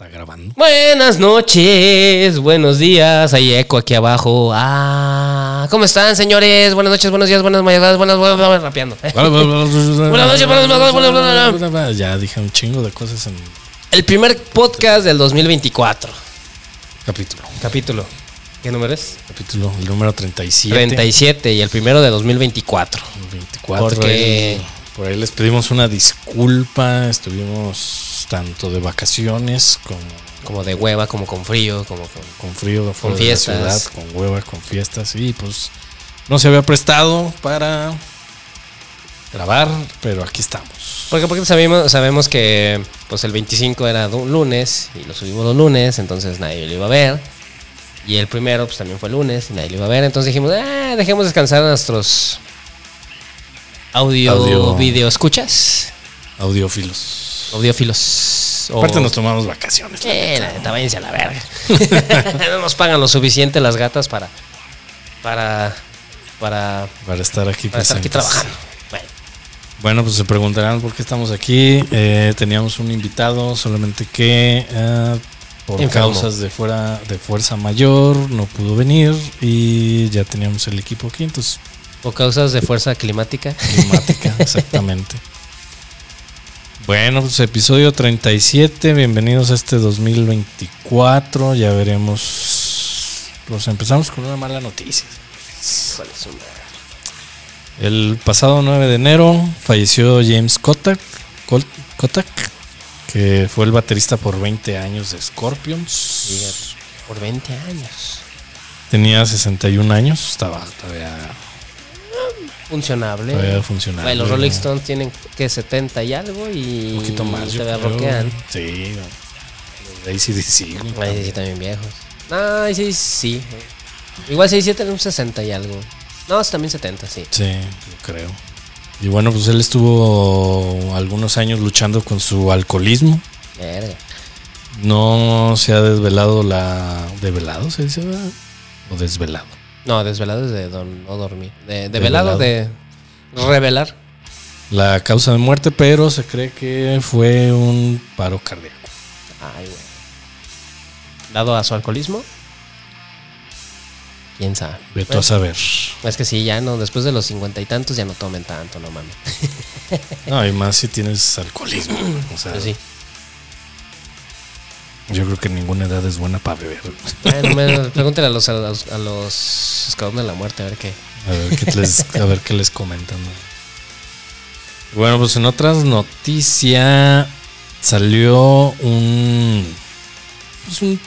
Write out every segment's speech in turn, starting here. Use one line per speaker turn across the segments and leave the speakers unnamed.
Está grabando.
Buenas noches, buenos días. Hay eco aquí abajo. Ah, ¿cómo están, señores? Buenas noches, buenos días, buenas madrugadas, buenas, buenas, buenas, rapeando.
Buenas
noches, buenas.
Ya dije un chingo de cosas en
El primer podcast del 2024.
capítulo.
Capítulo. ¿Qué número es?
Capítulo, el número 37.
37 y el primero de 2024.
24.
Porque-
ahí- por ahí les pedimos una disculpa. Estuvimos tanto de vacaciones como
Como de hueva, como con frío, como con...
con frío
Con
de la
fiestas.
ciudad, con hueva, con fiestas. Y pues no se había prestado para grabar, pero aquí estamos.
Porque, porque sabemos, sabemos que pues el 25 era un lunes y lo subimos los lunes, entonces nadie lo iba a ver. Y el primero pues también fue lunes y nadie lo iba a ver. Entonces dijimos, ah, dejemos descansar a nuestros audio,
Audio.
video escuchas,
Audiófilos.
audiófilos. o-
Aparte nos tomamos vacaciones.
Eh, la neta, váyanse a la verga. no nos pagan lo suficiente las gatas para para para,
Para estar aquí
para estar aquí
presentes.
trabajando. Bueno,
Bueno, pues se preguntarán por qué estamos aquí. Eh, teníamos un invitado, solamente que eh, por
Enfermo.
causas de fuera de fuerza mayor no pudo venir y ya teníamos el equipo aquí, entonces
por causas de fuerza climática.
climática, exactamente. Bueno, pues episodio 37, bienvenidos a este 2024, ya veremos. Pues empezamos con una mala noticia. El pasado 9 de enero falleció James Kotak, Kotak, que fue el baterista por 20 años de Scorpions.
Por 20 años.
Tenía 61 años, estaba todavía,
Funcionable.
todavía.
Bueno, los Rolling Stones tienen que 70 y algo y
Un poquito más, creo.
rockean.
Sí, los de ACDC. güey.
Ay, sí, también viejos. Ay, sí, sí. Igual 67 era un 60 y algo. No, es también 70, sí.
Sí, creo. Y bueno, pues él estuvo algunos años luchando con su alcoholismo.
Verga.
No se ha desvelado la... ¿Develado se dice? verdad? ¿O desvelado?
No, desvelado es de don, no dormir. De, de velado, de revelar.
La causa de muerte, pero se cree que fue un paro cardíaco.
Ay, güey. Dado a su alcoholismo. ¿Quién sabe? Bueno,
a saber.
Es que sí, ya no, después de los cincuenta y tantos ya no tomen tanto, no mames.
No, y más si tienes alcoholismo. O sea,
Pero sí.
Yo creo que ninguna edad es buena para beber.
Bueno, me- pregúntale a los, a los, a los de la Muerte a ver qué.
A ver qué les, a ver qué les comentan. ¿no? Bueno, pues en otras noticias salió un, pues un,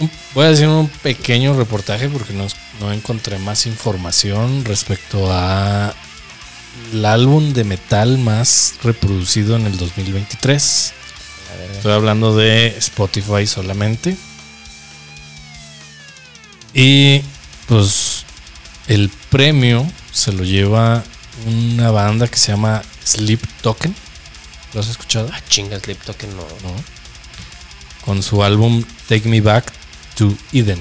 un- Voy a decir un pequeño reportaje porque no, no encontré más información respecto a el álbum de metal más reproducido en el 2023.
Ver,
Estoy hablando de Spotify solamente. Y pues el premio se lo lleva una banda que se llama Sleep Token. ¿Lo has escuchado?
Ah, chinga, Sleep Token no.
No. Con su álbum Take Me Back to Eden.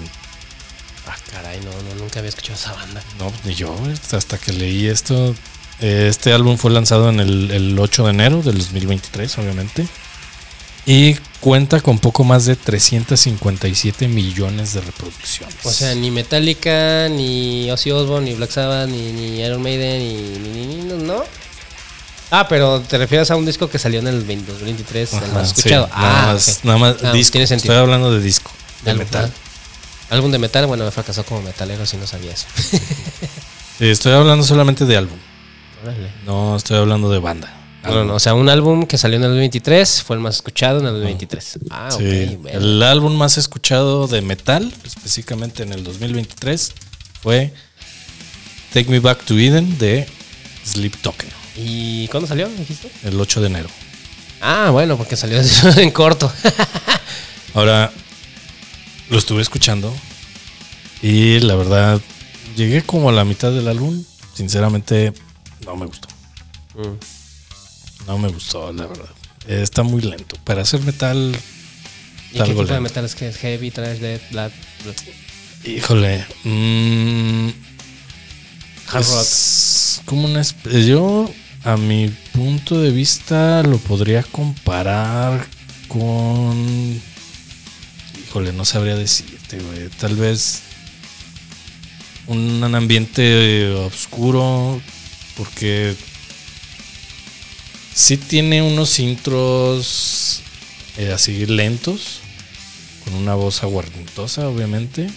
Ah, caray, no, no, nunca había escuchado esa banda.
No, ni yo, hasta que leí esto. Este álbum fue lanzado en el, el 8 de enero del 2023, obviamente. Y cuenta con poco más de 357 millones de reproducciones.
O sea, ni Metallica, ni Ozzy Osbourne, ni Black Sabbath, ni, ni Iron Maiden, ni, ni, ni- ¿no? Ah, pero te refieres a un disco que salió en el 20 2023, el
Ajá,
más
sí,
escuchado.
nada
ah,
más,
ok.
nada más
Ah,
disco.
tiene sentido.
Estoy hablando de disco, de metal.
Álbum de metal, bueno, me fracasó como metalero si no sabía eso.
Sí, estoy hablando solamente de álbum.
Órale.
No estoy hablando de banda.
No, no, o sea, un álbum que salió en el 2023 fue el más escuchado en el 2023. Ah, ok.
Sí,
bueno.
el álbum más escuchado de metal, específicamente en el 2023, fue Take Me Back to Eden de Sleep Token,
¿Y cuándo salió, dijiste?
el 8 de enero.
Ah, bueno, porque salió en corto.
Ahora, lo estuve escuchando y la verdad, llegué como a la mitad del álbum. Sinceramente, no me gustó.
Mm.
No me gustó, la verdad. Eh, Está muy lento. Para hacer metal,
¿Y qué tipo de metal es que es heavy, trash, death, black,
híjole. mm,
hard rock?
es como una Yo, a mi punto de vista, lo podría comparar con. Híjole, no sabría decirte, güey. Tal vez un ambiente oscuro, porque sí tiene unos intros eh, así lentos, con una voz aguardentosa, obviamente,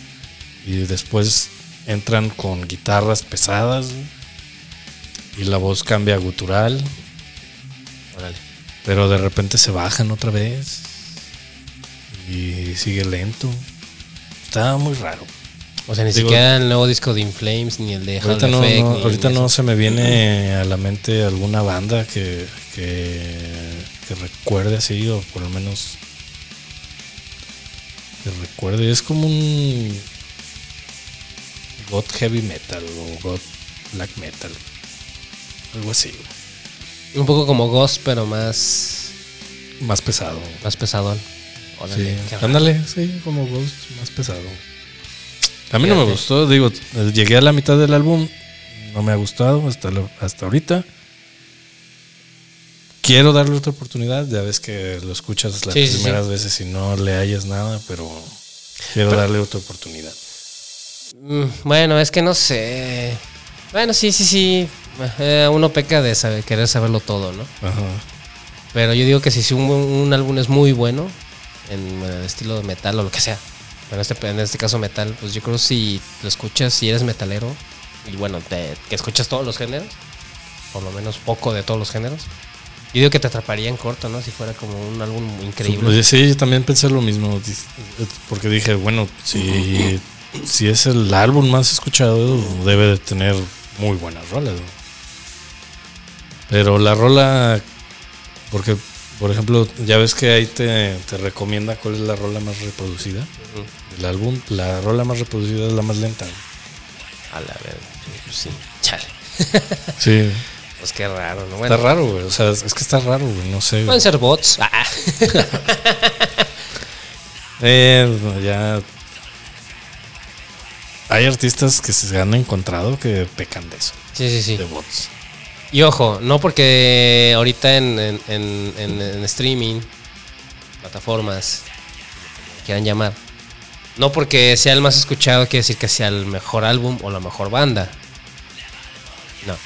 y después entran con guitarras pesadas y la voz cambia a gutural. Pero de repente se bajan otra vez y sigue lento. Está muy raro.
O sea, ni siquiera el nuevo disco de Inflames ni el de
Ahorita, no, ahorita no se me viene a la mente alguna banda que, que, que recuerde así, o por lo menos que recuerde. Es como un God Heavy Metal o God Black Metal. Algo así.
Un poco como Ghost, pero más.
Más pesado.
Más pesado.
sí. Ándale, sí, como Ghost, más pesado. A mí no me gustó, digo, llegué a la mitad del álbum, no me ha gustado hasta, hasta ahorita. Quiero darle otra oportunidad, ya ves que lo escuchas las primeras veces y no le hayas nada, pero quiero darle otra oportunidad.
Mm, bueno, es que no sé. Bueno, sí, sí, sí. Eh, uno peca de saber, querer saberlo todo, ¿no? Ajá. Pero yo digo que si un, álbum es muy bueno, en el estilo de metal o lo que sea, en este, en este caso metal, pues yo creo si lo escuchas, si eres metalero, y bueno, que escuchas todos los géneros, por lo menos poco de todos los géneros, yo digo que te atraparía en corto, ¿no? Si fuera como un álbum increíble.
Sí, yo también pensé lo mismo, porque dije, bueno, si, si es el álbum más escuchado, debe de tener muy buenas rolas. Pero la rola, porque, por ejemplo, ya ves que ahí te, recomienda cuál es la rola más reproducida del álbum. La rola más reproducida es la más lenta.
A la vez, sí, chale.
Sí.
Pues qué raro, ¿no?
está raro, güey. O sea, es que está raro, güey. No sé.
Pueden ser bots. Ah.
eh, ya. Hay artistas que se han encontrado que pecan de eso.
Sí, sí, sí.
De bots.
Y ojo, no porque ahorita en, en, streaming, plataformas, quieran llamar, no porque sea el más escuchado quiere decir que sea el mejor álbum o la mejor banda. No.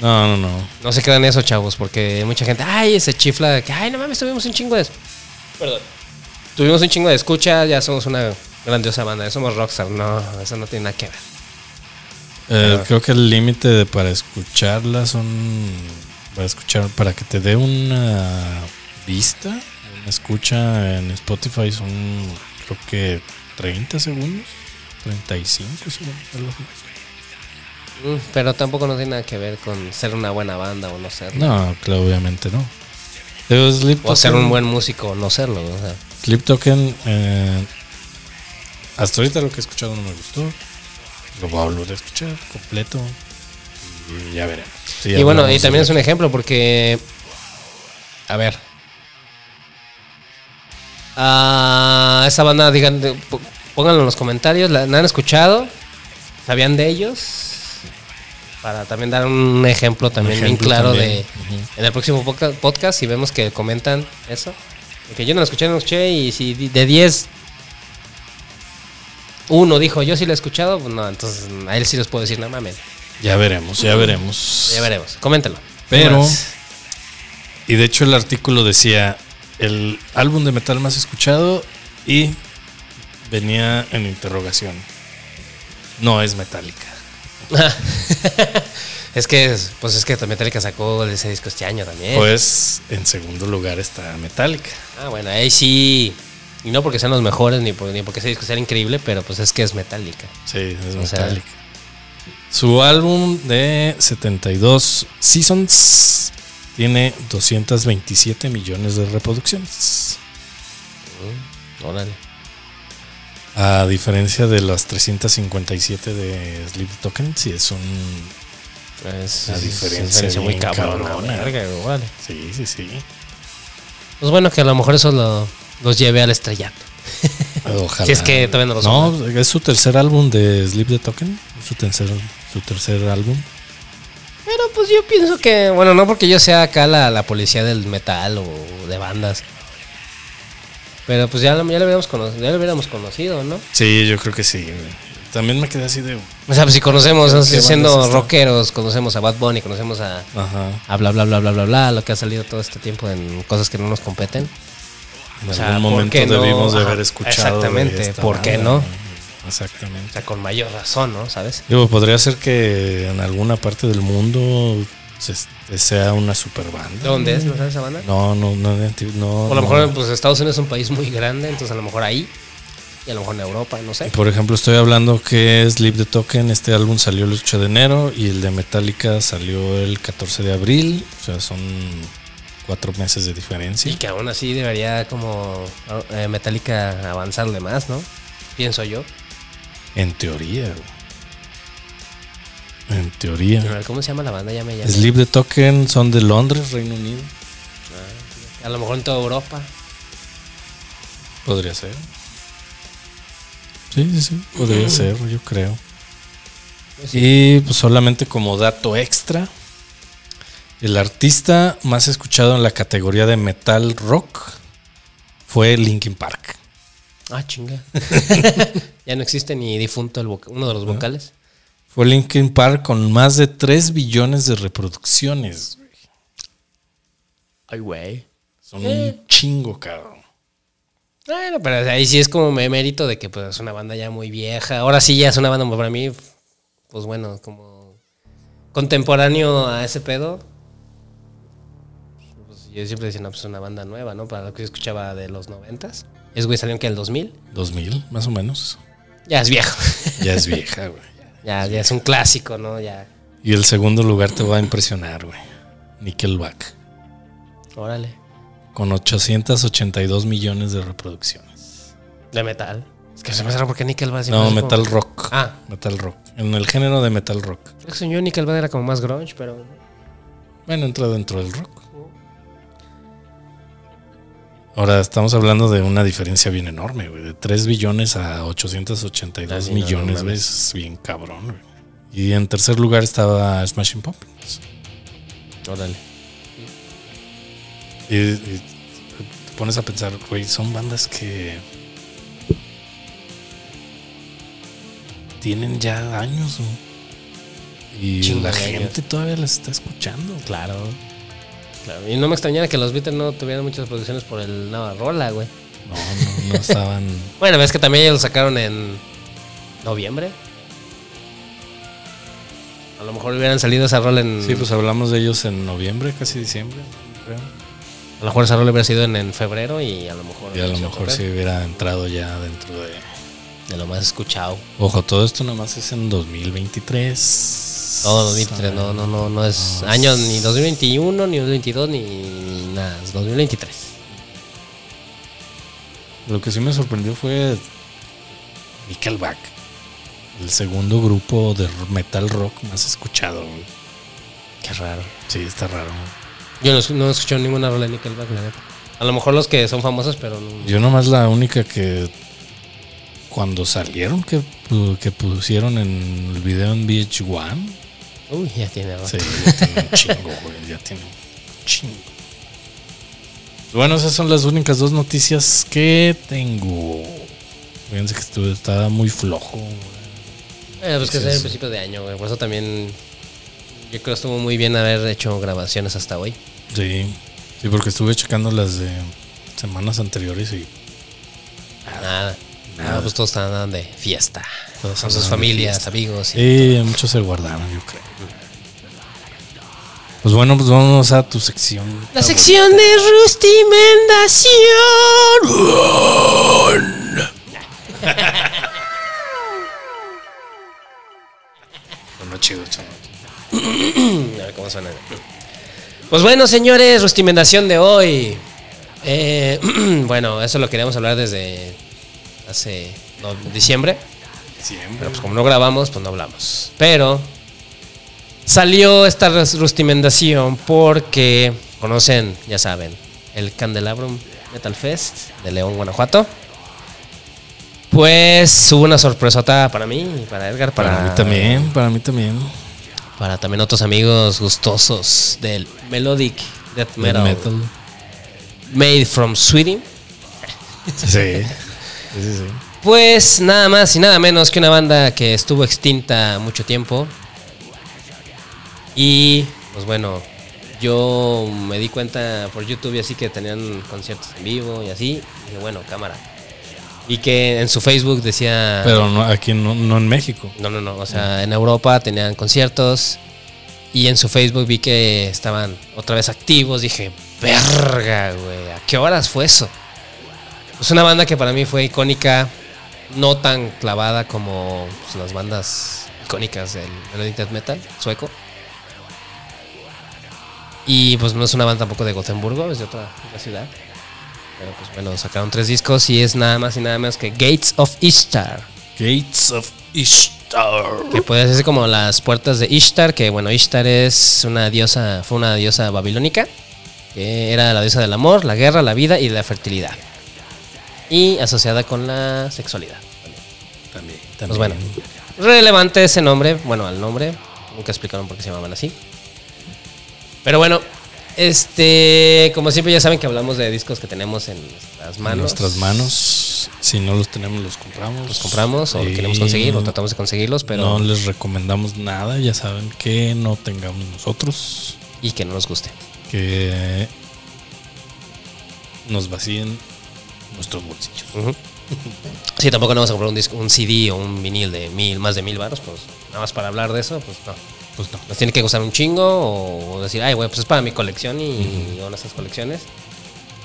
No, no, no.
No se quedan eso, chavos, porque mucha gente, ay, ese chifla de que, ay, no mames, tuvimos un chingo de. Perdón. Tuvimos un chingo de escucha, ya somos una grandiosa banda, ya somos rockstar. No, eso no tiene nada que ver.
Eh, creo que el límite para escucharla son. Para escuchar, para que te dé una vista, una escucha en Spotify son, creo que 30 segundos, 35 segundos, algo así.
Mm, pero tampoco no tiene nada que ver con ser una buena banda o no serlo.
No, claro, obviamente no.
o ser un buen músico o no serlo. O sea.
Sleep Token, eh, hasta ahorita lo que he escuchado no me gustó. Lo voy a volver a escuchar completo y ya veremos.
y bueno, y también es un ejemplo porque, a ver, a esa banda, digan, pónganlo en los comentarios, ¿la, han escuchado? ¿Sabían de ellos? Para también dar un ejemplo también bien claro de en el próximo podcast, si vemos que comentan eso. Que yo no lo escuché, no lo escuché y si de 10 uno dijo, yo sí lo he escuchado, pues no, entonces a él sí les puedo decir, no mames.
Ya veremos, ya veremos.
Ya veremos, coméntalo.
Pero, y de hecho el artículo decía, el álbum de metal más escuchado y venía en interrogación. No es Metallica.
es que, pues es que Metallica sacó ese disco este año también.
Pues en segundo lugar está Metallica.
Ah, bueno, ahí sí y no porque sean los mejores ni, porque ese disco sea increíble, pero pues es que es metálica.
Sí, es metálica. Su álbum de 72 Seasons tiene 227 millones de reproducciones.
Mm, órale.
A diferencia de las 357 de Sleep Token, sí es un.
Es, una diferencia, muy cabrona.
Sí, sí, sí.
Pues bueno, que a lo mejor eso lo, los lleve al estrellato.
Ojalá.
Si es que todavía no lo
No, es su tercer álbum de Sleep the Token. Su tercer, su tercer álbum.
Pero pues yo pienso que, bueno, no porque yo sea acá la, la policía del metal o de bandas. Pero pues ya, lo- ya, lo hubiéramos conocido, ya lo hubiéramos conocido, ¿no?
Sí, yo creo que sí. También me quedé así de.
O sea, pues si conocemos,
¿Qué-
¿no?
qué banda
siendo rockeros, conocemos a Bad Bunny, conocemos a,
Ajá.
a bla, bla, bla, bla, bla, bla, lo que ha salido todo este tiempo en cosas que no nos competen.
En
O sea,
algún
¿por
momento
no?
debimos de haber escuchado.
exactamente, ¿por qué no?
Exactamente.
O sea, con mayor razón, ¿no? ¿Sabes?
Digo, podría ser que en alguna parte del mundo se- sea una super banda.
¿De dónde es? ¿No sabes esa banda?
No, no, no, no.
A lo
no.
mejor, pues Estados Unidos es un país muy grande, entonces a lo mejor ahí. Y a lo mejor en Europa, no sé.
Por ejemplo, estoy hablando que Sleep the Token, este álbum salió el 8 de enero y el de Metallica salió el 14 de abril. O sea, son cuatro meses de diferencia.
Y que aún así debería como eh, Metallica avanzarle más, ¿no? Pienso yo.
En teoría. güey. En teoría.
¿Cómo se llama la banda? Ya me.
Sleep the Token son de Londres, Reino Unido.
A lo mejor en toda Europa.
Podría ser. Sí, sí, sí. Podría ser, yo creo. Y pues solamente como dato extra, el artista más escuchado en la categoría de metal rock fue Linkin Park.
Ah, chinga. ya no existe ni difunto el uno de los vocales.
Fue Linkin Park con más de 3 billones de reproducciones.
Ay, güey.
Son un chingo, cabrón.
Bueno, pero ahí sí es como me mérito de que pues es una banda ya muy vieja. Ahora sí ya es una banda para mí, pues bueno, como contemporáneo a ese pedo. Yo siempre decía, no, pues es una banda nueva, ¿no? Para lo que yo escuchaba de los noventas. Es güey salió en que el 2000.
2000, más o menos.
Ya es viejo.
Ya es vieja, güey.
ya, ya es un clásico, ¿no? Ya.
Y el segundo lugar te va a impresionar, güey. Nickelback.
Órale.
Con 882 millones de reproducciones.
De metal. Es que se me raro porque Nickelback
No,
como-
metal rock.
Ah,
Metal rock. En el género de metal rock.
creo que soñó Nickelback era como más grunge, pero.
Bueno, entra dentro del rock. Ahora estamos hablando de una diferencia bien enorme, güey. De 3 billones a 882
Ah, sí, no, no
millones, güey. Es bien cabrón, güey. Y en tercer lugar estaba Smashing Pumpkins.
Órale.
Y, y te pones a pensar, güey, son bandas que tienen ya años, güey. Y
Chingo
la gente todavía las está escuchando.
Claro. Claro. Y no me extrañara que los Beatles no tuvieran muchas producciones por el Navarrola, güey.
No, no, no estaban.
Bueno, ves que también ellos lo sacaron en noviembre. A lo mejor hubieran salido esa rol en.
Sí, pues hablamos de ellos en noviembre, casi diciembre, creo.
A lo mejor esa rol hubiera sido en, en febrero y a lo mejor.
Y a lo mejor sí hubiera entrado ya dentro de.
De lo más escuchado.
Ojo, todo esto nomás es en 2023.
Todo 2023, no, no, no, no es año ni 2021, ni 2022, ni, ni nada, es 2023.
Lo que sí me sorprendió fue Nickelback, el segundo grupo de metal rock más escuchado. güey.
Qué raro.
Sí, está raro.
Yo no, no he escuchado ninguna rola de Nickelback, la neta. A lo mejor los que son famosos, pero no.
Yo nomás la única que cuando salieron que, que pusieron en el video en VH1,
Uy, ya tiene rato.
sí, ya tiene un chingo, güey, ya tiene un chingo. Bueno, esas son las únicas dos noticias que tengo. Fíjense que estuve, estaba muy flojo. güey.
Eh, pues que es el principio de año, güey. Por eso también. Yo creo que estuvo muy bien haber hecho grabaciones hasta hoy.
Sí, sí, porque estuve checando las de semanas anteriores y
Nada.
Nada.
Nada. pues todos estaban de fiesta.
Todos
Con sus familias,
fiesta.
amigos. y-
Sí, muchos se guardaron, yo creo. Pues bueno, pues vamos a tu sección.
La sección de rustimendación.
Bueno, chido.
A ver cómo suena. Pues bueno, señores, rustimendación de hoy. Eh, bueno, eso lo queríamos hablar desde hace no, diciembre.
Siempre.
Pero pues como no grabamos, pues no hablamos. Pero salió esta rustimendación porque conocen, ya saben, el Candelabrum Metal Fest de León, Guanajuato. Pues hubo una sorpresota para mí y para Edgar, para,
Para mí también, para mí también.
Para también otros amigos gustosos del Melodic Death
Metal.
Metal, Made from Sweden.
Sí. Sí, sí, sí.
Pues nada más y nada menos que una banda que estuvo extinta mucho tiempo. Y pues bueno, yo me di cuenta por YouTube y así que tenían conciertos en vivo y así. Y dije, bueno, cámara. Y que en su Facebook decía...
Pero no, aquí no, no en México.
No, no, no. O sea, en Europa tenían conciertos. Y en su Facebook vi que estaban otra vez activos. Dije, verga, güey. ¿A qué horas fue eso? Es una banda que para mí fue icónica. No tan clavada como pues, las bandas icónicas del melodic metal sueco. Y pues no es una banda tampoco de Gotemburgo, es de otra, otra ciudad. Pero pues bueno, sacaron tres discos y es nada más y nada menos que Gates of Ishtar.
Gates of Ishtar.
Que puede ser como las puertas de Ishtar, que bueno, Ishtar es una diosa, fue una diosa babilónica, que era la diosa del amor, la guerra, la vida y la fertilidad. Y asociada con la sexualidad.
También,
Pues bueno, relevante ese nombre, bueno, al nombre, nunca explicaron por qué se llamaban así. Pero bueno, este, como siempre ya saben que hablamos de discos que tenemos en nuestras
En
manos.
nuestras manos. Si no los tenemos, los compramos.
Los compramos o queremos conseguir o tratamos de conseguirlos, pero
No les recomendamos nada. Ya saben que no tengamos nosotros.
y que no nos guste.
Que nos vacíen nuestros bolsillos.
Ujú. Sí, tampoco no vamos a comprar un, disco, un CD o un vinil de mil, más de mil baros, pues nada más para hablar de eso, pues no.
Pues no.
Nos tiene que gustar un chingo o decir, ay, güey, pues es para mi colección y o nuestras colecciones.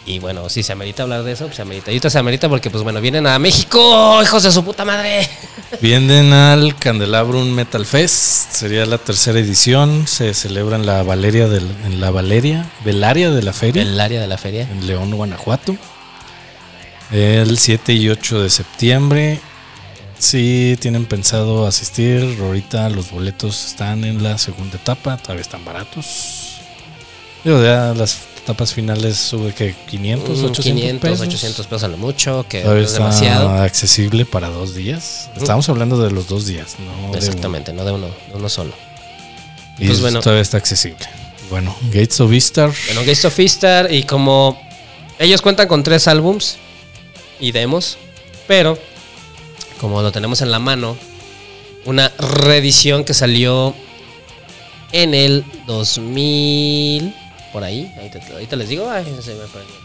Y bueno, si se amerita hablar de eso, pues se amerita. Y ahorita se amerita porque, pues bueno, vienen a México, hijos de su puta madre.
Vienen al Candelabrum Metal Fest. Sería la tercera edición. Se celebra en la Valeria del, en la Valeria, Velaria de la Feria.
De la feria.
en León, Guanajuato. El 7 y 8 de septiembre. Si tienen pensado asistir, ahorita los boletos están en la segunda etapa, todavía están baratos. Yo ya las etapas finales sube que 500,
Mm,
800
500,
pesos.
800 pesos a lo mucho, que
Todavía
es
está
demasiado.
accesible para dos días. Estamos hablando de los dos días, no de.
Exactamente, no de uno, de uno solo.
Y
Pues bueno.
todavía está accesible. Bueno, Gates of Vistar.
Bueno, Gates of Istar y como ellos cuentan con tres álbums y demos, pero como lo tenemos en la mano, una reedición que salió en el 2000, por ahí, ahorita, ahorita les digo, ay, se me perdió.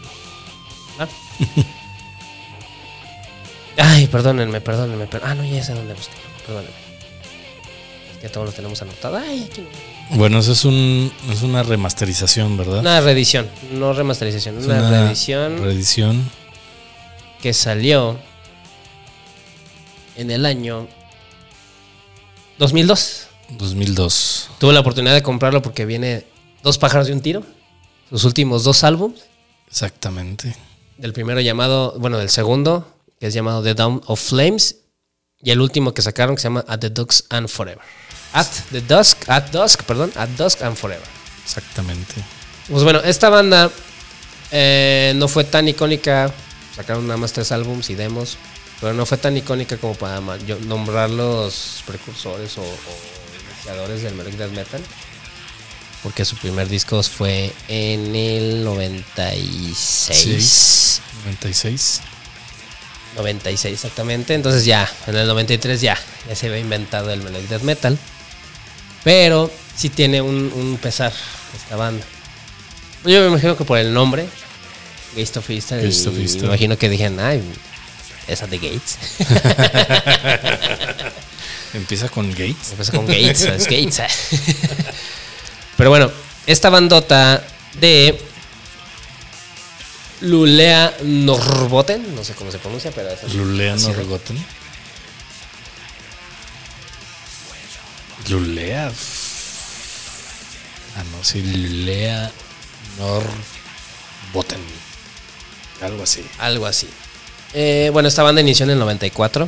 Ah. Ay, perdónenme, perdónenme, per- ah, no, ya sé dónde busqué, perdónenme. Que todos lo tenemos anotado. Ay, aquí no.
Bueno, eso es, un, es una remasterización, ¿verdad?
Una reedición, no remasterización,
Es
una, reedición
reedición.
Que salió en el año 2002.
2002.
Tuve la oportunidad de comprarlo porque viene Dos pájaros de un tiro, sus últimos dos álbumes.
Exactamente.
Del primero llamado, bueno, del segundo, que es llamado The Dawn of Flames, y el último que sacaron que se llama At the Dusk and Forever. At the Dusk, At Dusk, perdón, At Dusk and Forever.
Exactamente.
Pues bueno, esta banda eh, no fue tan icónica. Sacaron nada más tres álbums y demos. Pero no fue tan icónica como para yo- nombrar los precursores o, o iniciadores del melodic death metal. Porque su primer disco fue en el 96.
96.
96 exactamente. Entonces ya, en el 93 ya, ya se había inventado el melodic death metal. Pero sí tiene un, un pesar esta banda. Yo me imagino que por el nombre, Gates of Easter,
Gates
y imagino que dijeron, ay, esa de Gates.
Empieza con Gates.
Empieza con Gates, es Gates. Pero bueno, esta bandota de Lulea Norboten, no sé cómo se pronuncia, pero es.
Lulea Norgoten. Lulea. Ah, no, sí, Lulea Norboten. Algo así.
Algo así. Eh, bueno, esta banda inició en el 94.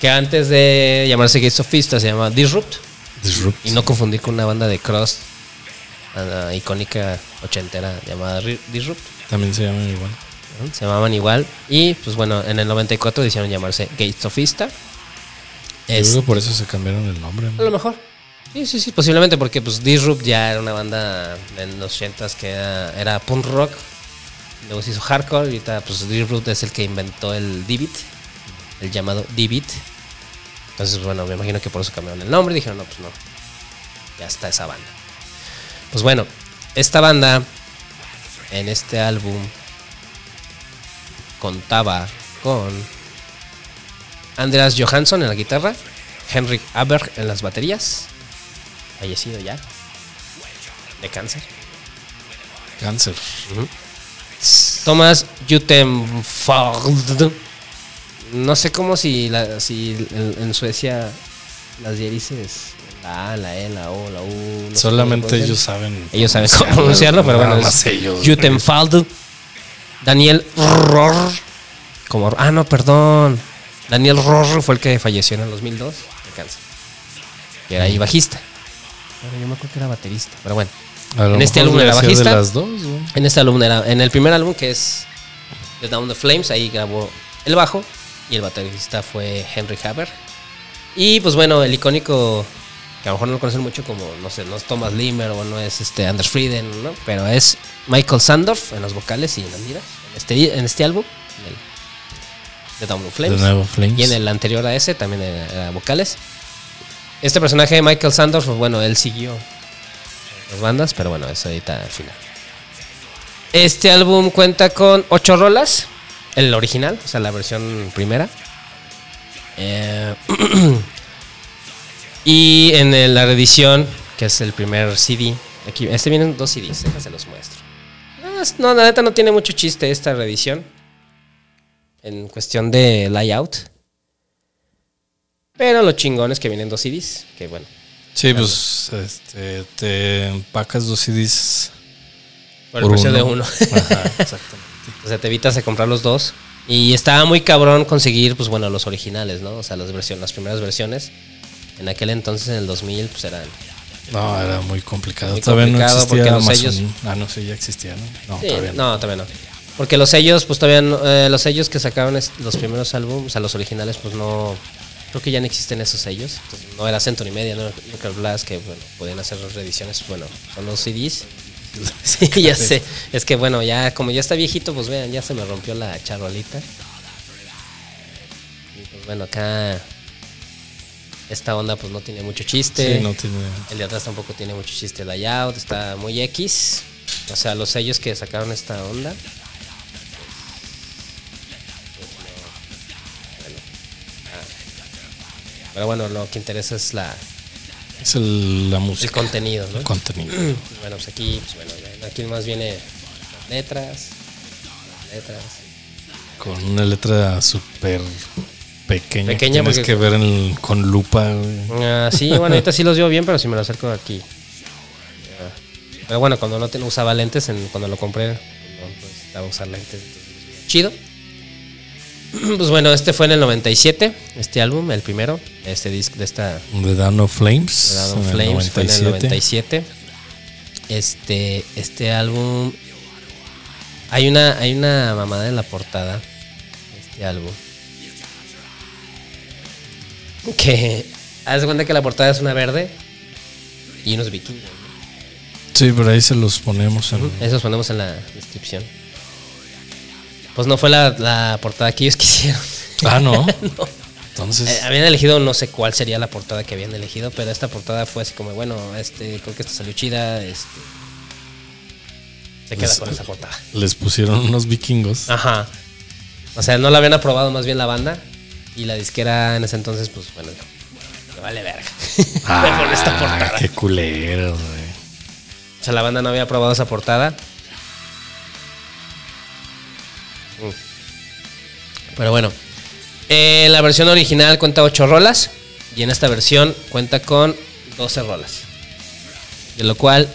Que antes de llamarse Gates of Fista se llama Disrupt.
Disrupt.
Y no confundir con una banda de cross icónica ochentera llamada Disrupt.
También se llaman igual.
Se llamaban igual. Y pues bueno, en el 94 decidieron llamarse Gates of Fista.
Yo
Es,
creo que por eso se cambiaron el nombre. ¿no?
a lo mejor. Sí, sí, sí, posiblemente porque pues Disrupt ya era una banda en los 80s que era, era punk rock luego se hizo hardcore, y ahorita pues Root es el que inventó el D-Beat, el llamado D-Beat. Entonces, bueno, me imagino que por eso cambiaron el nombre y dijeron, no, pues no, ya está esa banda. Pues bueno, esta banda en este álbum contaba con Andreas Johansson en la guitarra, Henrik Aberg en las baterías, fallecido ya, de cáncer.
Cáncer.
Thomas Jutenfeld. No sé cómo si, la, si en, en Suecia las diéresis, la A, la E, la O, la U. no
Solamente ellos saben.
ellos saben cómo pronunciarlo, pero bueno.
más ellos.
Jutenfeld. Daniel Rohr. Como, ah, no, perdón. Daniel Rohr fue el que falleció en el 2002 de cáncer. Y era ahí bajista. Pero yo me acuerdo que era baterista, pero bueno. En este álbum era bajista.
De las dos, güey.
En este álbum era, en el primer álbum que es The Down the Flames, ahí grabó el bajo y el baterista fue Henry Haber. Y pues bueno, el icónico, que a lo mejor no lo conocen mucho como, no sé, no es Thomas Limmer o no es este Anders Frieden, ¿no? Pero es Michael Sandorf en los vocales y en las liras, en este, en este álbum, en el The Down the Flames. Y en el anterior a ese también era, era vocales. Este personaje de Michael Sandorf, pues bueno, él siguió las bandas, pero bueno, eso ahorita al final. Este álbum cuenta con ocho rolas, el original, o sea, la versión primera. Eh, y en la reedición, que es el primer CD, aquí, este vienen dos CDs, se los muestro. Es- No, la neta no tiene mucho chiste esta reedición en cuestión de layout. Pero lo chingón es que vienen dos CDs, que bueno.
Sí, pues este, te empacas dos CDs.
Por el precio de uno.
Ajá, exactamente.
O sea, te evitas de comprar los dos. Y estaba muy cabrón conseguir, pues bueno, los originales, ¿no? O sea, las versiones, las primeras versiones. En aquel entonces, en el 2000, pues eran...
No, era muy complicado.
Muy
todavía
complicado
no existía
porque los sellos-
Ah, no sé, ya existía, ¿no? No,
Sí,
todavía no.
no, todavía no. Porque los sellos, pues todavía no- eh, los sellos que sacaron es- los primeros álbumes, o sea, los originales, pues no... Creo que ya no existen esos sellos. Entonces, no era Century Media, no Nuclear Blast, que bueno, podían hacer reediciones. Bueno, son los CDs. Sí, ya sé. Es que bueno, ya como ya está viejito, pues vean, ya se me rompió la charolita. Y pues bueno, acá esta onda pues no tiene mucho chiste.
Sí, no tiene.
El de atrás tampoco tiene mucho chiste el layout, está muy X. O sea, los sellos que sacaron esta onda. Pero bueno, lo que interesa es la,
Es el, la
el
música.
contenido, ¿no?
El contenido.
Bueno, pues aquí, pues bueno, aquí más viene las letras, las letras.
Con una letra súper pequeña.
Pequeña
que Tienes
porque-
que ver con lupa, güey.
Ah, sí, bueno, ahorita sí los veo bien, pero si me lo acerco aquí. Ah. Pero bueno, cuando no te, usaba lentes, en, cuando lo compré, no necesitaba usar lentes. entonces, Chido. Pues bueno, este fue en el 97, este álbum, el primero, este disc de esta
The Down of Flames.
Dawn
en el
Flames fue en el
97.
97. Este, este álbum. Hay una, hay una mamada en la portada de este álbum. Que. Haz de cuenta que la portada es una verde y unos vikingos.
Sí, pero ahí se los ponemos en.
Esos ponemos en la descripción. Pues no fue la, la portada que ellos quisieron.
Ah, no.
No.
Entonces.
Eh, habían elegido, no sé cuál sería la portada que habían elegido, pero esta portada fue así como, bueno, este, creo que esta salió chida, este. Se queda con esa portada.
les pusieron unos vikingos.
Ajá. O sea, no la habían aprobado más bien la banda. Y la disquera en ese entonces, pues bueno, me vale verga. Voy a poner esta portada.
Ah, qué culero, güey.
O sea, la banda no había aprobado esa portada. Pero bueno. Eh, la versión original cuenta 8 rolas. Y en esta versión cuenta con 12 rolas. De lo cual,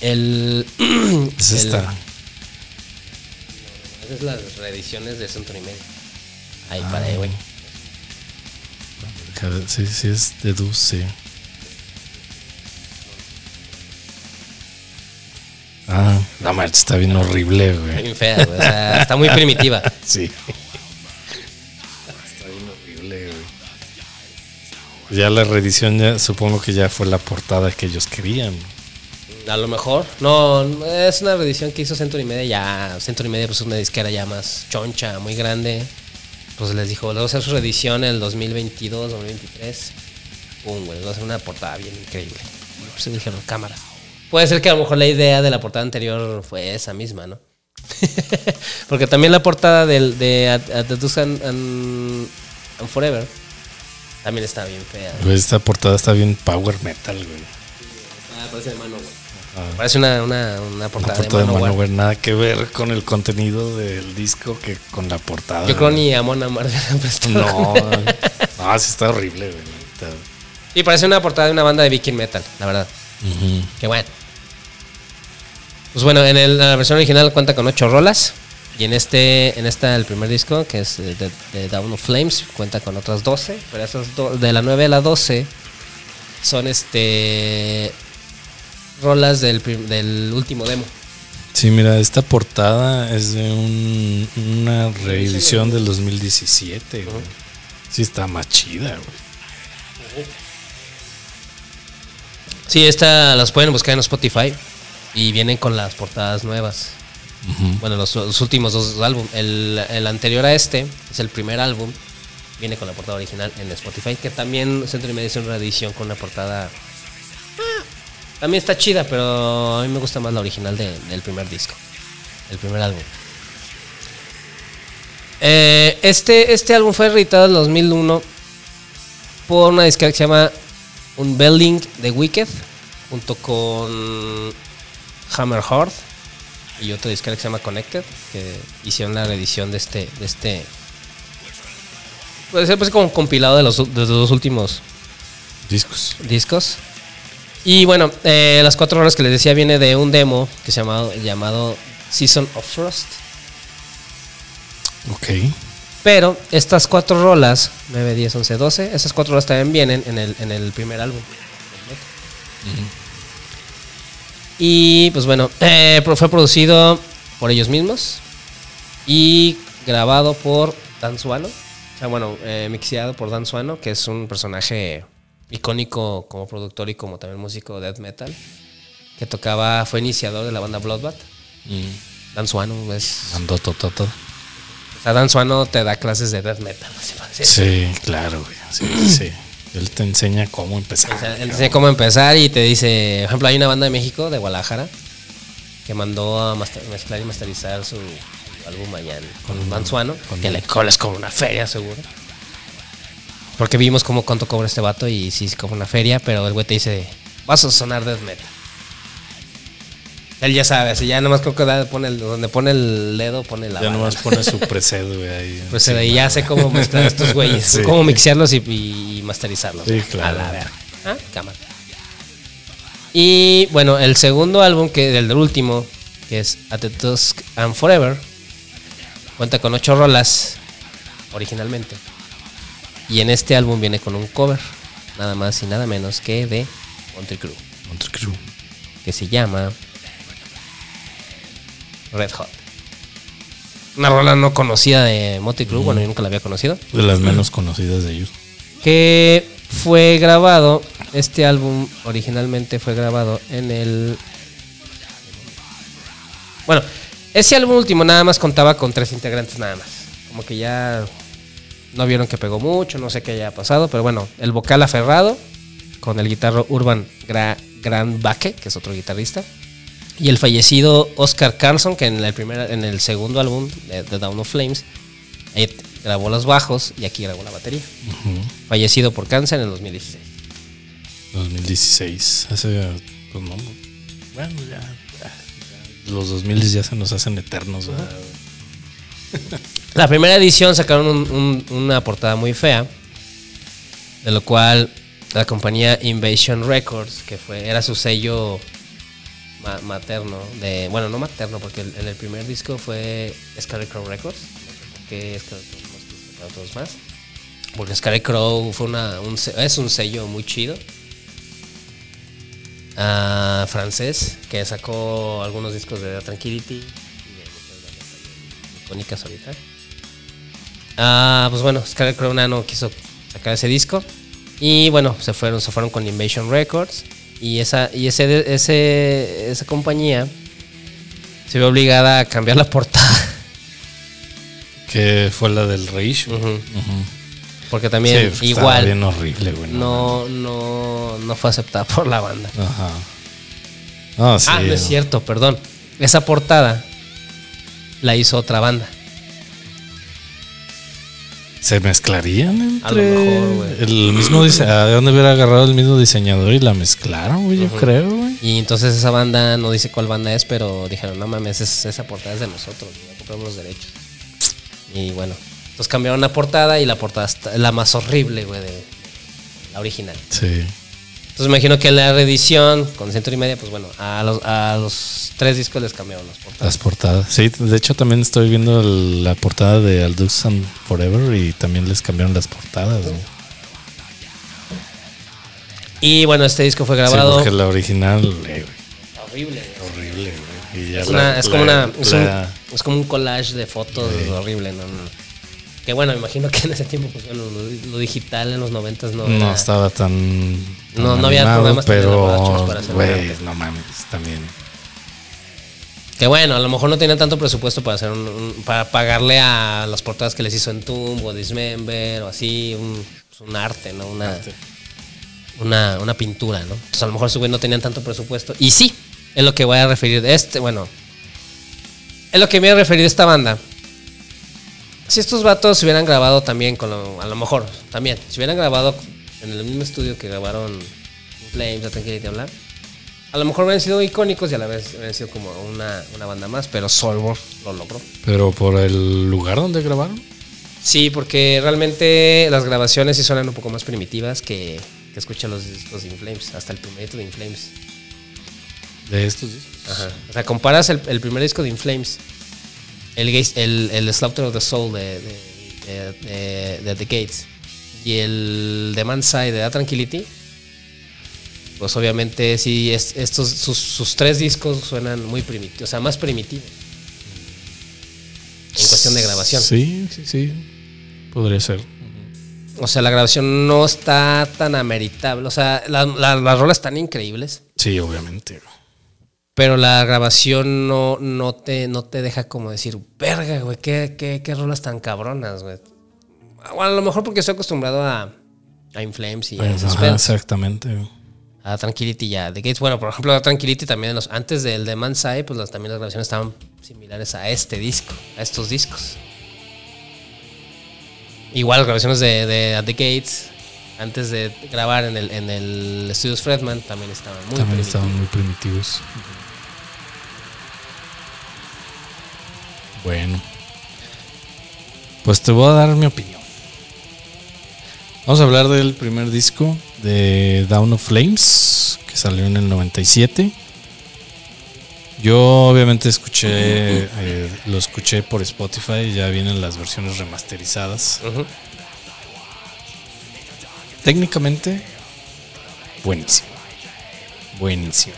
el.
Es
el-
esta.
Esas es las reediciones de Centro y Medio. Ahí para ahí, güey.
Sí, sí, es de Dulce. Ah, la marcha está bien horrible, güey.
Bien fea, güey. O sea, está muy primitiva.
Sí. Ya la reedición, ya, supongo que ya fue la portada que ellos querían.
A lo mejor. No, es una reedición que hizo Century Media ya. Century Media pues es una disquera ya más choncha, muy grande. Pues les dijo, luego hacer su reedición en el 2022, 2023. Pum, güey, a hacer una portada bien increíble. Pues dijeron, cámara. Puede ser que a lo mejor la idea de la portada anterior fue esa misma, ¿no? Porque también la portada del, de At, At the Dusk and- and Forever también está bien fea.
Güey, Esta portada está bien power metal, güey.
Ah, parece de Manowar. Parece una, una, una
La
portada,
portada de
de Manowar.
Manowar, nada que ver con el contenido del disco que con la portada.
Yo creo
güey.
ni a Mona.
No, no, sí está horrible, güey.
Sí, parece una portada de una banda de Viking Metal, la verdad. Qué bueno. Pues bueno, en el- la versión original cuenta con ocho rolas. Y en este, en esta, el primer disco, que es eh, de, de Down of Flames, cuenta con otras 12. Pero esas do- de la 9 a la 12 son este rolas del, del último demo.
Sí, mira, esta portada es de un- una reedición del 2017, güey. Sí está más chida, güey.
Sí, esta las pueden buscar en Spotify. Y vienen con las portadas nuevas. Bueno, los, últimos dos álbumes. El, anterior a este, es el primer álbum, viene con la portada original en Spotify, que también Century Media hizo una reedición con una portada... ah, también está chida, pero a mí me gusta más la original de- del primer disco, el primer álbum. Eh, este, este álbum fue editado en 2001 por una disquera que se llama Unveiling the Wicked, junto con Hammer Heart y otro disquera que se llama Connected, que hicieron la reedición de este, de este. Puede ser pues como compilado de los, de los dos últimos
Discos.
discos. Y bueno, eh, las cuatro horas que les decía viene de un demo que se llamado, llamado Season of Frost.
Ok.
Pero estas cuatro rolas, 9, 10, 11, 12, esas cuatro rolas también vienen en el, en el primer álbum. Y pues bueno, eh, fue producido por ellos mismos y grabado por Dan Suano. O sea, bueno, eh, mixeado por Dan Suano, que es un personaje icónico como productor y como también músico de death metal, que tocaba, fue iniciador de la banda Bloodbath.
Mm.
Dan Suano es...
Ando tototo.
O sea, Dan Suano te da clases de death metal. decir.
Sí, claro, güey. Sí, sí, sí. Él te enseña cómo empezar.
O sea, él te enseña cómo empezar y te dice, por ejemplo, hay una banda de México, de Guadalajara, que mandó a master- mezclar y masterizar su, álbum allá en- con Mansuano,
con
que
un-
le coles como una feria, seguro. Porque vimos cómo cuánto cobra este vato y sí, es como una feria, pero el güey te dice, vas a sonar death metal. Él ya sabe, así ya nomás creo que da- pone el- donde pone el dedo, pone la
Ya
bala.
nomás pone su preset, güey, ahí.
Pues
Sí,
y ya sé cómo mezclar estos güeyes,
Sí.
cómo mixearlos y, y masterizarlos.
Sí, claro.
A la verga. Ah, cámara. Y bueno, el segundo álbum, que del, del último, que es At the Dusk and Forever, cuenta con ocho rolas originalmente. Y en este álbum viene con un cover, nada más y nada menos que de Monty Crew,
Monster Crew.
que se llama Red Hot. Una rola no conocida de Monty Crew, bueno, yo nunca la había conocido.
De las menos conocidas de ellos.
que fue grabado, este álbum originalmente fue grabado en el... Bueno, ese álbum último nada más contaba con tres integrantes nada más. Como que ya no vieron que pegó mucho, no sé qué haya pasado, pero bueno, el vocal aferrado con el guitarro Urban Gra Gran Baque, que es otro guitarrista, y el fallecido Oscar Carlson, que en el, primer, en el segundo álbum de, de Down of Flames ahí grabó los bajos y aquí grabó la batería fallecido por cáncer en el 2016.
2016. Hace. Pues no. Bueno, ya. ya. Los 2000 ya se nos hacen eternos.
La primera edición sacaron un- un- una portada muy fea, de lo cual la compañía Invasion Records, que fue era su sello ma- materno, de bueno, no materno, porque el- el primer disco fue Scarecrow Records, no no estuvo para otros más, porque Scarecrow fue una, un es un sello muy chido. ah, francés que sacó algunos discos de Tranquility y de muchas bandas ahí icónicas ahorita. Ah, pues bueno, Scarecrow Nano quiso sacar ese disco. Y bueno, se fueron, se fueron con Invasion Records. Y esa, y ese, ese, esa compañía se ve obligada a cambiar la portada.
Que fue la del reissue.
Porque también
Sí, estaba
igual
bien horrible, güey.
no, no, no fue aceptada por la banda.
Ajá. No, sí.
ah, no es cierto, perdón. Esa portada la hizo otra banda.
¿Se mezclarían entre
A lo mejor, güey.
el mismo dise- ¿A dónde hubiera agarrado el mismo diseñador y la mezclaron, güey? Yo creo, güey.
Y entonces esa banda, no dice cuál banda es, pero dijeron, no mames, es- esa portada es de nosotros, ya compramos los derechos. Y bueno, entonces cambiaron la portada y la portada está- la más horrible, güey, de la original.
Sí.
Entonces me imagino que en la reedición con Century Media, pues bueno, a los, a los tres discos les cambiaron las portadas.
Las portadas. Sí, de hecho también estoy viendo el- la portada de Do Some Forever y también les cambiaron las portadas, güey.
Y bueno, este disco fue
Sí,
grabado.
porque la original, eh,
horrible, güey.
horrible, güey. Y ya
Es,
la-
una- es como una, es, un, es como un collage de fotos horrible, ¿no? no. Que bueno, me imagino que en ese tiempo, pues bueno, lo, lo digital en los noventas no,
no
era-
estaba tan, tan
No, no había programas
pero
para hacer arte.
no mames, también.
Que bueno, a lo mejor no tenían tanto presupuesto para hacer un, un- para pagarle a las portadas que les hizo en Tomb o Dismember o así, un, pues, un arte, ¿no? Una, una, una pintura, ¿no? Entonces a lo mejor su güey no tenían tanto presupuesto. Y sí, es lo que voy a referir de este, bueno, es lo que me voy a referir de esta banda. Si estos vatos se hubieran grabado también con lo- a lo mejor, también, si hubieran grabado en el mismo estudio que grabaron Flames, la Tranquility hablar, a lo mejor hubieran sido icónicos y a la vez hubieran sido como una, una banda más, pero Solvor lo logró.
Pero por el lugar donde grabaron.
Sí, porque realmente las grabaciones sí suenan un poco más primitivas que, que escuchan los discos de Inflames, hasta el primer de Inflames.
De estos discos.
Ajá. O sea, comparas el, el primer disco de Inflames, el, el, el Slaughter of the Soul de, de, de- de- The Gates y el The Man's Side de Da Tranquility, pues obviamente sí, es, estos, sus, sus tres discos suenan muy primitivos, o sea, más primitivos. En cuestión de grabación.
Sí, sí, sí. Podría ser.
O sea, la grabación no está tan ameritable. O sea, la- la- las rolas están increíbles.
Sí, obviamente.
Pero la grabación no, no, te, no te deja como decir, verga, güey, qué, qué, qué rolas tan cabronas, güey. Bueno, a lo mejor porque estoy acostumbrado a, a Inflames y a,
Pues, ajá, exactamente.
a Tranquility y a The Gates. Bueno, por ejemplo, a Tranquility también, los, antes del de Man's Eye, pues las, también las grabaciones estaban similares a este disco, a estos discos. Igual, grabaciones de, The Gates, antes de grabar en el, en el Studios Fredman, también estaban muy
También
primitivos.
estaban muy primitivos. Bueno. Pues te voy a dar mi opinión. Vamos a hablar del primer disco de Down of Flames, que salió en el 97. Yo obviamente escuché, eh, lo escuché por Spotify, ya vienen las versiones remasterizadas. Técnicamente, buenísimo. Buenísimo.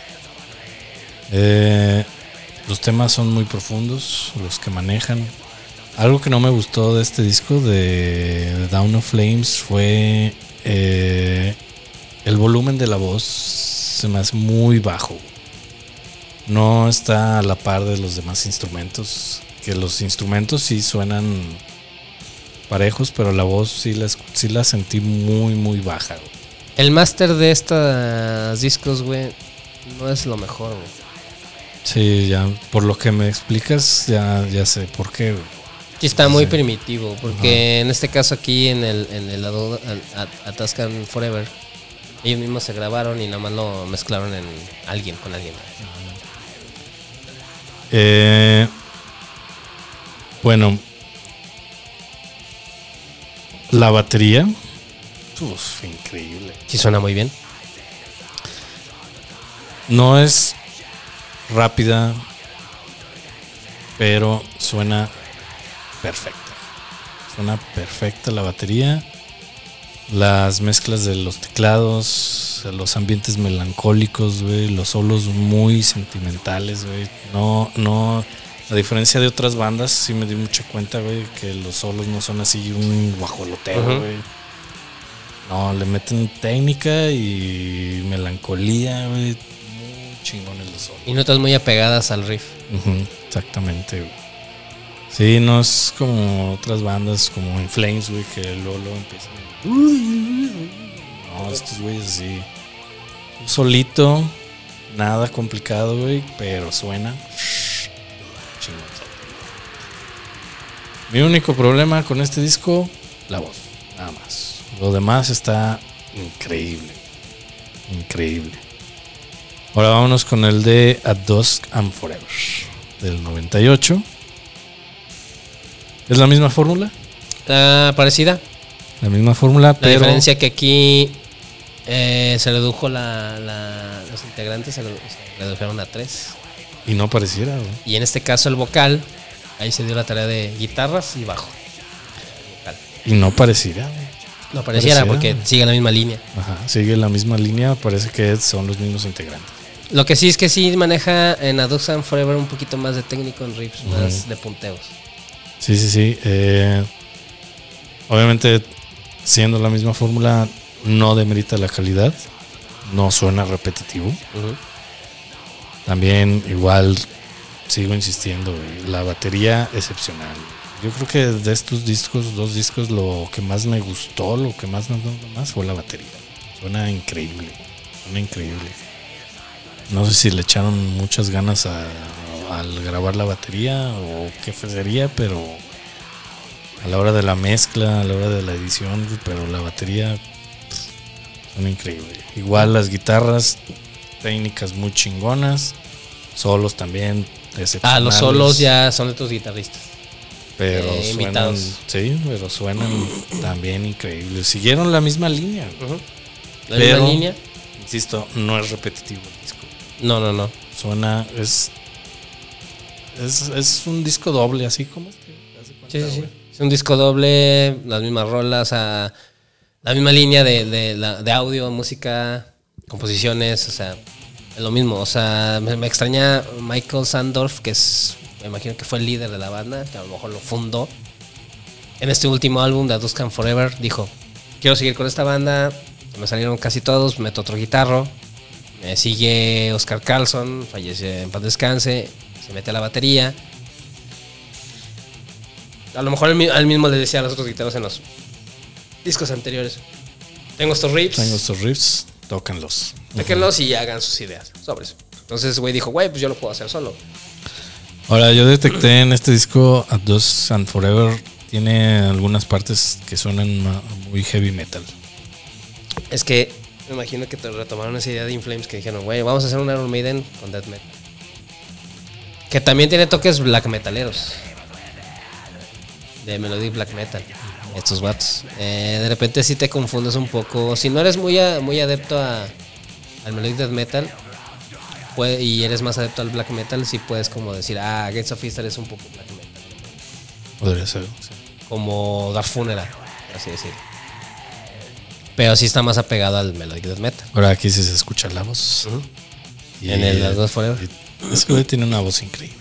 Eh, los temas son muy profundos, los que manejan. Algo que no me gustó de este disco de Down of Flames fue eh, el volumen de la voz. Se me hace muy bajo. No está a la par de los demás instrumentos. Que los instrumentos sí suenan parejos, pero la voz sí la, sí la sentí muy, muy baja.
El máster de estos discos, güey, no es lo mejor, güey.
Sí, ya, por lo que me explicas, ya, ya sé por qué.
Sí está muy primitivo, porque en este caso aquí en el, en el Atascan Forever, ellos mismos se grabaron y nada más lo mezclaron en alguien, con alguien.
Eh, bueno, la batería, uf, increíble.
Sí suena muy bien.
No es rápida, pero suena perfecta. Suena perfecta la batería. Las mezclas de los teclados, los ambientes melancólicos, güey, los solos muy sentimentales, güey. No, no, a diferencia de otras bandas, sí me di mucha cuenta, güey, que los solos no son así un guajoloteo,
Ujú.
güey. No, le meten técnica y melancolía, güey. Chingones los solos.
Y notas muy apegadas al riff.
Exactamente, güey. Sí, no es como otras bandas como In Flames, güey, que luego, luego empiezan. No, estos güeyes sí. Solito, nada complicado, güey, pero suena. chingón. Mi único problema con este disco, la voz, nada más. Lo demás está increíble. Increíble. Ahora vámonos con el de At Dusk and Forever, del 98. ¿Es la misma fórmula?
Ah, parecida.
La misma fórmula,
La
pero.
diferencia que aquí eh, se redujo la, la- los integrantes, se, redu- se redujeron a tres.
Y no pareciera, güey.
Y en este caso el vocal, ahí se dio la tarea de guitarras y bajo.
Y no pareciera, güey.
No pareciera
Pareciera.
porque sigue la misma línea.
Ajá, sigue la misma línea, parece que son los mismos integrantes.
Lo que sí es que sí maneja en Adux and Forever un poquito más de técnico en riffs, más de punteos.
Sí, sí, sí. eh, obviamente, siendo la misma fórmula, no demerita la calidad. No suena repetitivo. También, igual, sigo insistiendo, la batería excepcional. Yo creo que de estos discos, dos discos, lo que más me gustó, lo que más me gustó más fue la batería. Suena increíble, suena increíble. No sé si le echaron muchas ganas a- al grabar la batería o qué sería, pero a la hora de la mezcla, a la hora de la edición, pero la batería pff, suena increíble. Igual las guitarras, técnicas muy chingonas, solos también
Ah, los solos ya son de tus guitarristas.
Pero
eh,
suenan,
invitados.
sí, pero suenan también increíbles. Siguieron la misma línea.
La
Pero-
misma línea.
Insisto, no es repetitivo el disco.
No, no, no.
Suena, es, es, es un disco doble, así como este.
Sí, sí, sí. Es un disco doble, las mismas rolas, a la misma línea de, de, audio, música, composiciones, o sea, es lo mismo. O sea, me, me extraña Michael Sandorf, que es, me imagino que fue el líder de la banda, que a lo mejor lo fundó. En este último álbum, The Dusk and Forever, dijo, quiero seguir con esta banda, me salieron casi todos, meto otro guitarro, me sigue Oscar Carlson, fallece en paz descanse, se mete a la batería. A lo mejor él, mi- él mismo le decía a los otros guitarros en los discos anteriores. Tengo estos riffs,
Tengo estos riffs, tóquenlos.
sáquenlos y hagan sus ideas. Sobres. Entonces, güey dijo, güey, pues yo lo puedo hacer solo.
Ahora, yo detecté en este disco At Dusk and Forever tiene algunas partes que suenan muy heavy metal.
Es que me imagino que te retomaron esa idea de Inflames que dijeron, güey, vamos a hacer un Iron Maiden con death metal. Que también tiene toques black metaleros. De melody black metal. Estos vatos. Eh, de repente sí te confundes un poco. Si no eres muy, a- muy adepto a, al melodic death metal puede- y eres más adepto al black metal, sí puedes como decir, ah, Gates of Easter es un poco black metal.
Podría ser. sí.
Como Dark Funeral, por así decirlo. Pero sí está más apegado al melodic death metal.
Ahora aquí sí se escucha la voz. Y-
En el At Dusk Forever.
Ese güey tiene una voz increíble.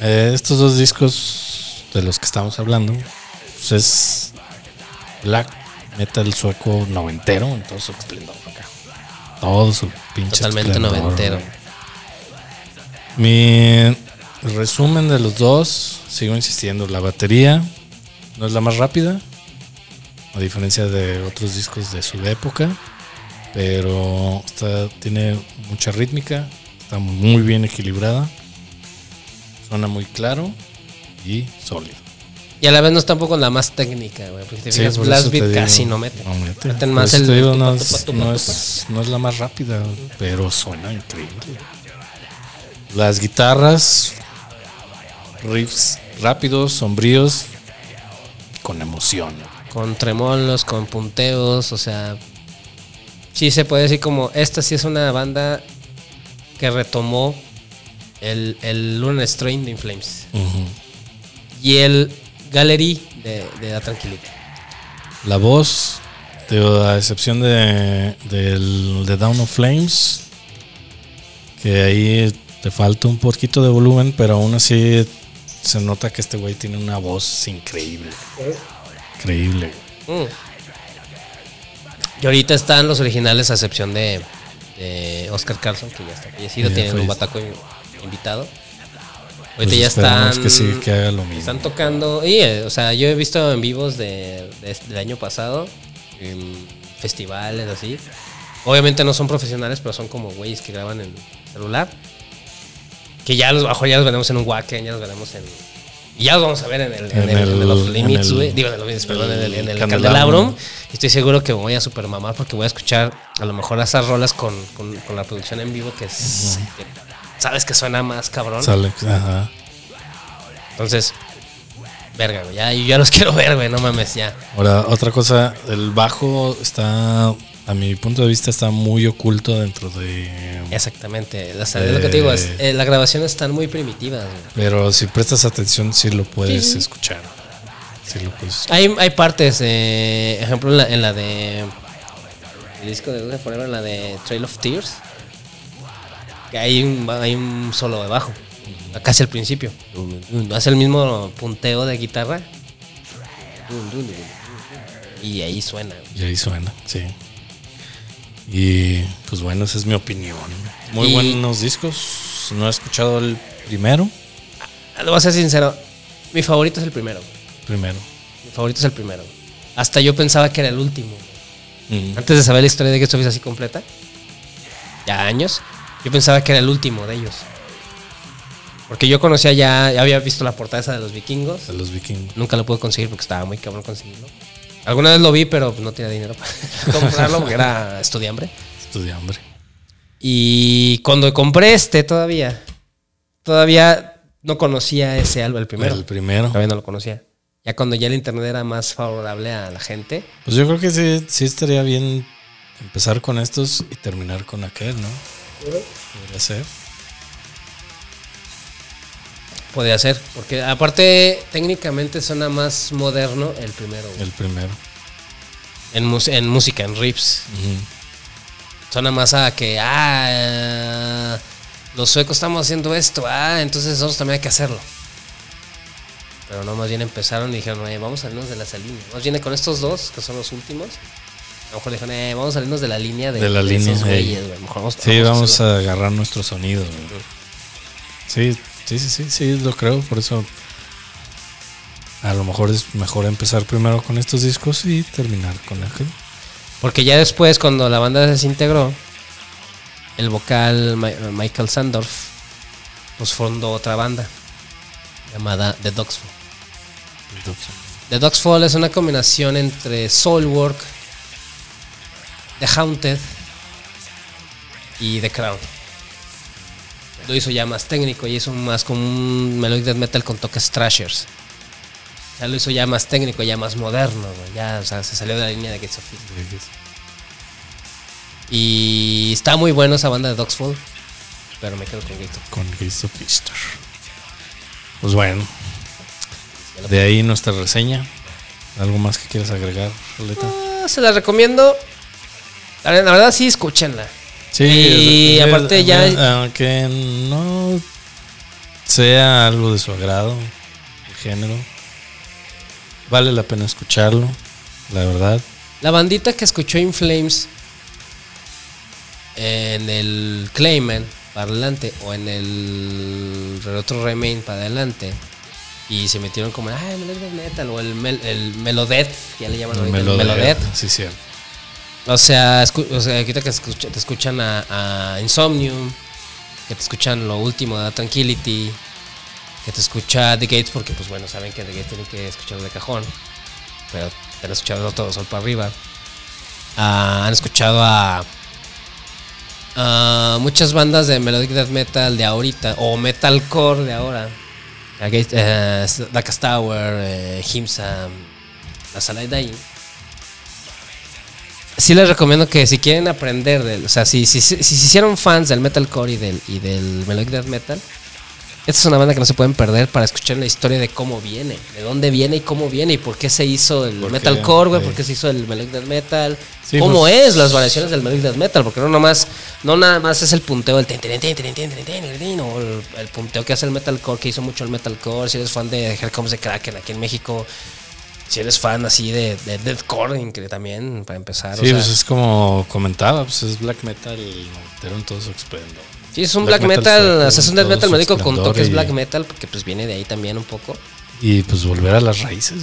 Eh, estos dos discos de los que estamos hablando, pues es black metal sueco noventero en todo su esplendor. acá. Todo su pinche
Totalmente
esplendor,
noventero.
Mi resumen de los dos, sigo insistiendo, la batería no es la más rápida, a diferencia de otros discos de su época, pero está, tiene mucha rítmica, está muy bien equilibrada, suena muy claro y sólido.
Y a la vez no es tampoco la más técnica, güey. Porque te
Sí,
fijas,
por
Blast Beat
digo,
casi no mete.
no mete.
Meten más el
digo, no, es, no es- no es la más rápida, pero suena increíble. Las guitarras, riffs rápidos, sombríos, con emoción.
Con tremolos, con punteos, o sea. Sí se puede decir como. Esta sí es una banda que retomó el, el Lunar Strain de Inflames.
Ujú.
Y el Gallery de, de La Tranquilita.
La voz, digo, a excepción de, del de Down of Flames, que ahí te falta un poquito de volumen, pero aún así se nota que este güey tiene una voz increíble. Increíble.
Mm. Y ahorita están los originales a excepción de, de Oscar Carlson, que ya está fallecido, tienen un bataco invitado. Ahorita
Pues
ya están...
que sí, que haga lo mismo.
Están tocando, y, eh, o sea, yo he visto en vivos de, de este- del año pasado, en festivales así. Obviamente no son profesionales, pero son como güeyes que graban en celular. Que ya los bajo, ya los veremos en un Wacken, ya los veremos en. Y ya los vamos a ver en, el, en,
En
el, en
el-
los
en
Limits,
el-
güey. Digo, en los Limits, perdón, en el, en el
Candelabrum.
Y Estoy seguro que me voy a super mamar porque voy a escuchar a lo mejor esas rolas con, con, con la producción en vivo que, es, que sabes que suena más cabrón.
Sale, ajá.
Entonces, verga, güey. Ya, yo ya los quiero ver, güey. No mames, ya.
Ahora, otra cosa, el bajo está, a mi punto de vista, está muy oculto dentro de...
Exactamente. O sea, es lo que te digo. es- eh, las grabaciones están muy primitivas.
Pero si prestas atención, sí lo puedes
Sí,
escuchar. Sí lo puedes escuchar.
Hay, hay partes, eh, ejemplo, en la, en la de. El disco de Dulce Forever, en la de Trail of Tears. Que hay un, hay un solo de bajo. Casi al principio. Hace el mismo punteo de guitarra. Y ahí suena.
Y ahí suena, sí. Y pues bueno, esa es mi opinión. Muy
Y-
buenos discos. No he escuchado el primero.
Lo voy a ser sincero. Mi favorito es el primero.
Primero.
Mi favorito es el primero. Hasta yo pensaba que era el último.
Mm.
Antes de saber la historia de que esto así completa, ya años, yo pensaba que era el último de ellos. Porque yo conocía ya, ya había visto la portada esa de los vikingos.
De los vikingos.
Nunca lo pude conseguir porque estaba muy cabrón conseguirlo. Alguna vez lo vi, pero no tenía dinero para comprarlo porque era estudiambre.
Estudia hambre.
Y cuando compré este todavía, todavía no conocía ese álbum, el primero.
El primero.
Todavía no lo conocía. Ya cuando ya el internet era más favorable a la gente,
Pues yo creo que sí, sí estaría bien empezar con estos y terminar con aquel, ¿no? Podría ser.
Podría ser, porque aparte técnicamente suena más moderno el primero. güey.
El primero.
En, mus- en música, en riffs.
Ujú.
Suena más a que, ah, los suecos estamos haciendo esto, ah, entonces nosotros también hay que hacerlo. Pero no, más bien empezaron y dijeron, "Eh, vamos a salirnos de la línea. Más bien con estos dos, que son los últimos, a lo mejor dijeron, eh, vamos a salirnos de la línea de,
De la línea,
esos güeyes, güey. Mejor vamos,
Sí, vamos
hacerlo".
a agarrar nuestro sonido. güey. Sí, sí, sí, sí, sí, lo creo. Por eso a lo mejor es mejor empezar primero con estos discos y terminar con aquel.
Porque ya después, cuando la banda se desintegró, el vocal Michael Sandorf pues fundó otra banda llamada The Dogs Fall. The Dogs Fall es una combinación entre Soulwork, The Haunted y The Crown. Lo hizo ya más técnico y hizo más como un melodic death metal con toques thrashers. Ya lo hizo ya más técnico, ya más moderno, güey. Ya, o sea, se salió de la línea de Gates of. Y está muy bueno esa banda de Dogs Fall. Pero me quedo con Gates of
Con Gates of Easter. Pues bueno, de ahí nuestra reseña. ¿Algo más que quieras agregar, Roleta?
Ah, se la recomiendo. La verdad sí, escúchenla.
Sí,
Y aparte ya-
Aunque no sea algo de su agrado, el género, vale la pena escucharlo, la verdad.
La bandita que escuchó In Flames en el Clayman para adelante o en el otro Remain para adelante y se metieron como, ah, el Metal o el, mel, el Melodet, ya le llaman
El
ahorita, el
Melodet,
Melodet.
Sí, cierto.
O sea, o sea, ahorita que te escuchan a, Insomnium, que te escuchan lo último de Tranquility, que te escucha The Gates, porque pues bueno, saben que The Gates tienen que escucharlo de cajón, pero te han escuchado todo sol para arriba. Ah, han escuchado a, a muchas bandas de Melodic Death Metal de ahorita, o Metalcore de ahora. A eh, Tower, eh, Himsa, la sala de ahí sí les recomiendo que si quieren aprender del, o sea, si si, si, si, hicieron fans del metalcore y del, y del melodic death metal, esta es una banda que no se pueden perder para escuchar la historia de cómo viene, de dónde viene y cómo viene y por qué se hizo el metalcore, güey, por qué se hizo el melodic death metal, cómo
pues,
es las variaciones del melodic death metal, porque no nomás no nada más es el punteo del ten, ten, ten, o el, el, punteo que hace el metalcore, que hizo mucho el metalcore, si eres fan de Here Comes the Kraken aquí en México, si eres fan así de, de deathcore, que también, para empezar.
Sí, pues es como comentaba, pues es black metal noventero en todo su esplendor.
Sí, es un black, metal, o sea, es un death metal médico con toques black metal, porque pues viene de ahí también un poco.
Y pues volver a las raíces.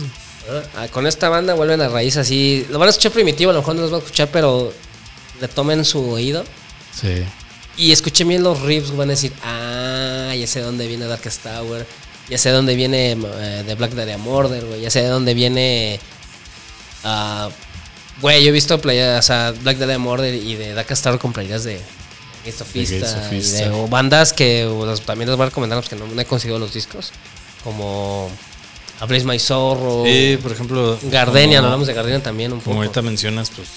Ah, con esta banda vuelven a raíces así. Lo van a escuchar primitivo, a lo mejor no los van a escuchar, pero retomen su oído.
Sí.
Y escuchen bien los riffs, van a decir, ah, ya sé dónde viene Darkest Tower, ya sé dónde viene eh, The Black Dahlia Murder, güey, ya sé de dónde viene... Uh, güey, yo he visto playas, o Black Dahlia Murder y de Darkest Tower con playas de Gastofista y de o bandas que también les voy a recomendar porque no, he conseguido los discos, como... A Blaze My Sorrow.
Sí, por ejemplo.
Gardenia, no hablamos de Gardenia también un
poco. Como ahorita mencionas, pues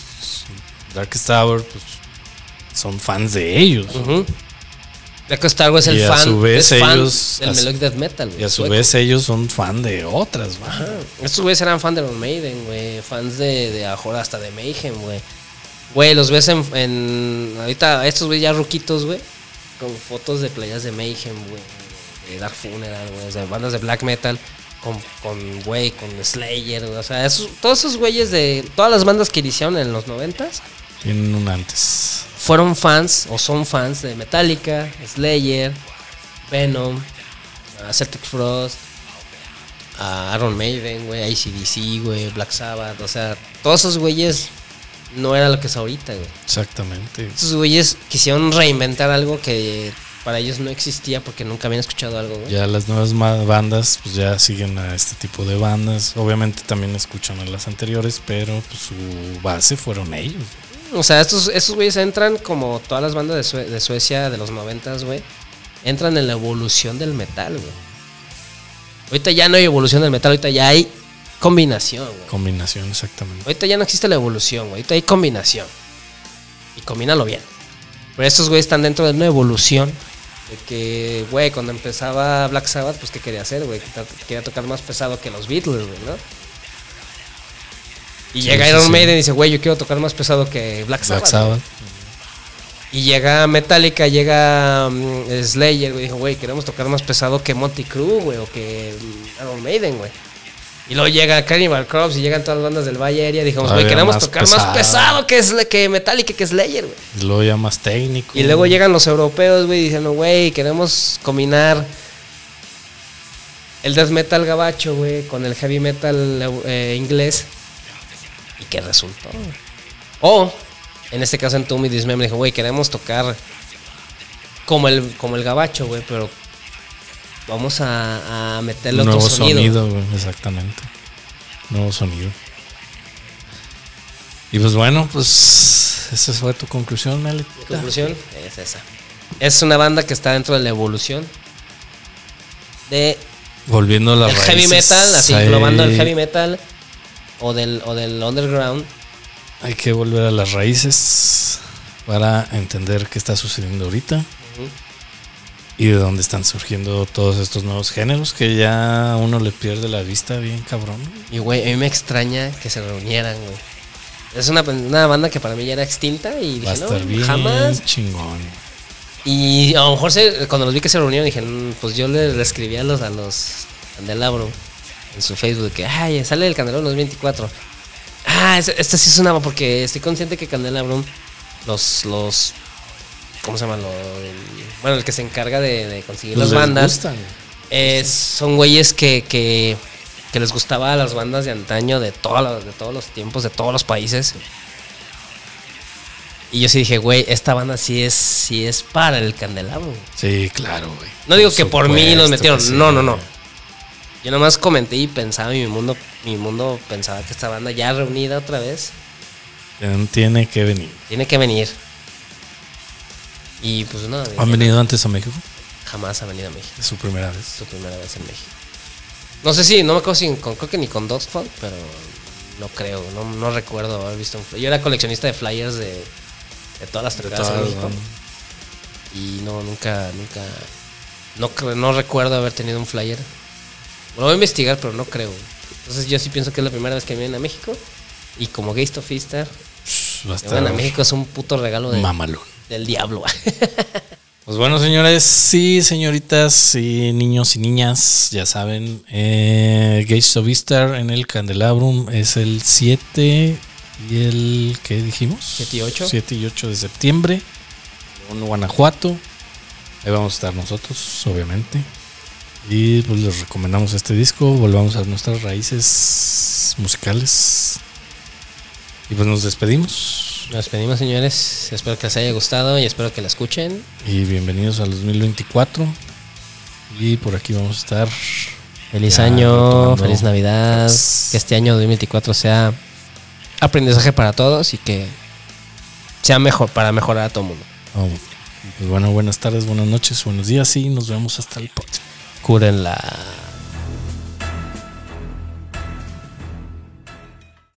Darkest Tower, pues son fans de ellos.
Uh Star Wars es el fan, su vez ellos, del Melodic Death Metal.
y a su vez ellos son fan de otras,
Estos güeyes eran fan de los Maiden, güey. Fans de, de hasta de Mayhem, güey. Güey, los ves en, en ahorita estos güeyes ya ruquitos, güey. Con fotos de playas de Mayhem, güey. De Dark Funeral, güey. De bandas de black metal. Con, güey, con Slayer, O sea, todos esos güeyes de todas las bandas que iniciaron en los noventas.
Tienen un antes
fueron fans o son fans de Metallica, Slayer, Venom, Celtic Frost, a Iron Maiden, güey, ACDC, güey, Black Sabbath, o sea, todos esos güeyes no era lo que es ahorita, güey.
Exactamente.
Esos güeyes quisieron reinventar algo que para ellos no existía porque nunca habían escuchado algo, güey.
Ya las nuevas bandas, pues ya siguen a este tipo de bandas. Obviamente también escuchan a las anteriores, pero pues, su base fueron ellos.
O sea, estos, estos güeyes entran como todas las bandas de, Suecia de los noventas, güey. Entran en la evolución del metal, güey. Ahorita ya no hay evolución del metal, ahorita ya hay combinación, güey.
Combinación, exactamente.
Ahorita ya no existe la evolución, güey. Ahorita hay combinación. Y combínalo bien. Pero estos güeyes están dentro de una evolución. De que, güey, cuando empezaba Black Sabbath, pues, ¿qué quería hacer, güey? Quería tocar más pesado que los Beatles, güey, ¿no? Y llega Iron Maiden y dice, güey, yo quiero tocar más pesado que Black Sabbath. Y llega Metallica, llega mm, Slayer, güey, dijo, güey, queremos tocar más pesado que Monty Crew, güey, o que mm, Iron Maiden, güey. Y luego llega Cannibal Crops y llegan todas las bandas del Valle Aérea. Dijimos, güey, queremos tocar más pesado que, que Metallica, que Slayer, güey.
Y luego ya más técnico.
Y luego llegan los europeos, güey, diciendo, güey, queremos combinar el death metal gabacho, güey, con el heavy metal eh, inglés. ¿Y qué resultó? O, en este caso en Tommy Dismay me dijo, güey, queremos tocar como el, como el gabacho, güey, pero vamos a, a meterle
otro sonido. güey, exactamente. Nuevo sonido. Y pues bueno, pues esa fue tu conclusión, Meli.
conclusión es esa. Es una banda que está dentro de la evolución de
volviendo a la
heavy metal, así englobando el heavy metal o del, o del underground.
Hay que volver a las raíces para entender qué está sucediendo ahorita y de dónde están surgiendo todos estos nuevos géneros que ya uno le pierde la vista bien cabrón.
Y güey, a mí me extraña que se reunieran, güey. Es una, banda que para mí ya era extinta y
dije, bien jamás. chingón.
Y a lo mejor cuando los vi que se reunieron dije, mm, pues yo le, escribí a los, a los Candelabro en su Facebook que, ay, sale el Candelabro 2024. Ah, este, sí es una porque estoy consciente que Candelabro, los, los, ¿cómo se llama? bueno, el que se encarga de, conseguir las bandas, son güeyes que, que, les gustaba a las bandas de antaño de, todos de todos los tiempos, de todos los países. Y yo sí dije, güey, esta banda sí es, sí es para el candelabro.
Sí, claro, güey.
No digo que por mí los metieron, no, no, no. Yo nomás comenté y pensaba, y mi mundo, mi mundo pensaba que esta banda ya reunida otra vez.
Tiene que venir.
Tiene que venir. Y pues no.
¿Han venido antes a México?
Jamás ha venido a México.
Es su primera vez.
Su primera vez en México. No sé si, no me acuerdo si con, creo que ni con Dogfall, pero no creo, no, no recuerdo haber visto un Yo era coleccionista de flyers de, de todas las tocadas en México. Y no, nunca, nunca, no, no recuerdo haber tenido un flyer lo voy a investigar, pero no creo. Entonces yo sí pienso que es la primera vez que vienen a México. Y como Gay Fister, a México es un puto regalo de,
Mamalón.
del diablo.
Pues bueno, señores, sí, señoritas y niños y niñas, ya saben, eh, Gates of Easter en el Candelabrum es el 7 y el, ¿qué dijimos?
7 y 8.
7 y 8 de septiembre, en Guanajuato. Ahí vamos a estar nosotros, obviamente. Y pues les recomendamos este disco, volvamos a nuestras raíces musicales. Y pues nos despedimos.
Nos despedimos, señores. Espero que les haya gustado y espero que la escuchen.
Y bienvenidos al 2024. Y por aquí vamos a estar.
Feliz
Ya,
año, feliz Navidad. Que este año 2024 sea aprendizaje para todos y que sea mejor para mejorar a todo el mundo.
Oh, pues bueno, buenas tardes, buenas noches, buenos días y nos vemos hasta el próximo.
Cúrenla.